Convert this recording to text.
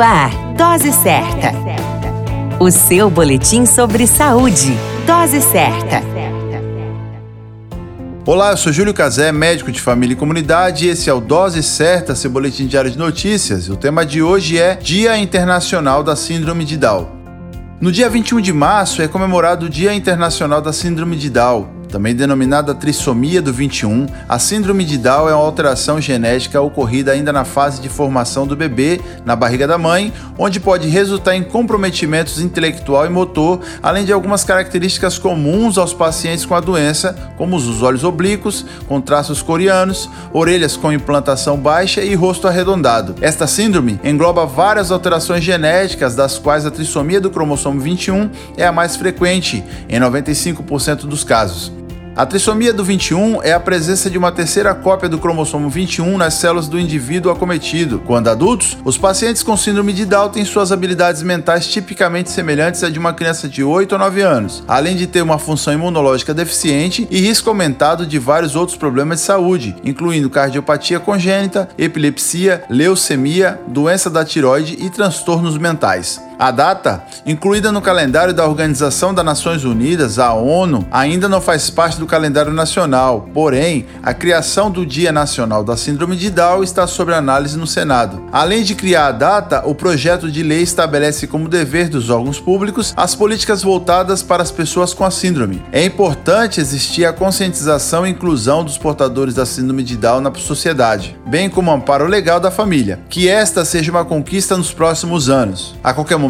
Ar, Dose Certa. O seu boletim sobre saúde. Dose Certa. Olá, eu sou Júlio Cazé, médico de família e comunidade, e esse é o Dose Certa, seu boletim diário de notícias. O tema de hoje é Dia Internacional da Síndrome de Down. No dia 21 de março é comemorado o Dia Internacional da Síndrome de Down. Também denominada trissomia do 21, a síndrome de Down é uma alteração genética ocorrida ainda na fase de formação do bebê na barriga da mãe, onde pode resultar em comprometimentos intelectual e motor, além de algumas características comuns aos pacientes com a doença, como os olhos oblíquos, com traços coreanos, orelhas com implantação baixa e rosto arredondado. Esta síndrome engloba várias alterações genéticas, das quais a trissomia do cromossomo 21 é a mais frequente, em 95% dos casos. A trissomia do 21 é a presença de uma terceira cópia do cromossomo 21 nas células do indivíduo acometido. Quando adultos, os pacientes com síndrome de Down têm suas habilidades mentais tipicamente semelhantes à de uma criança de 8 ou 9 anos, além de ter uma função imunológica deficiente e risco aumentado de vários outros problemas de saúde, incluindo cardiopatia congênita, epilepsia, leucemia, doença da tiroide e transtornos mentais. A data, incluída no calendário da Organização das Nações Unidas, a ONU, ainda não faz parte do calendário nacional. Porém, a criação do Dia Nacional da Síndrome de Down está sob análise no Senado. Além de criar a data, o projeto de lei estabelece como dever dos órgãos públicos as políticas voltadas para as pessoas com a síndrome. É importante existir a conscientização e inclusão dos portadores da síndrome de Down na sociedade, bem como amparo legal da família. Que esta seja uma conquista nos próximos anos. A qualquer momento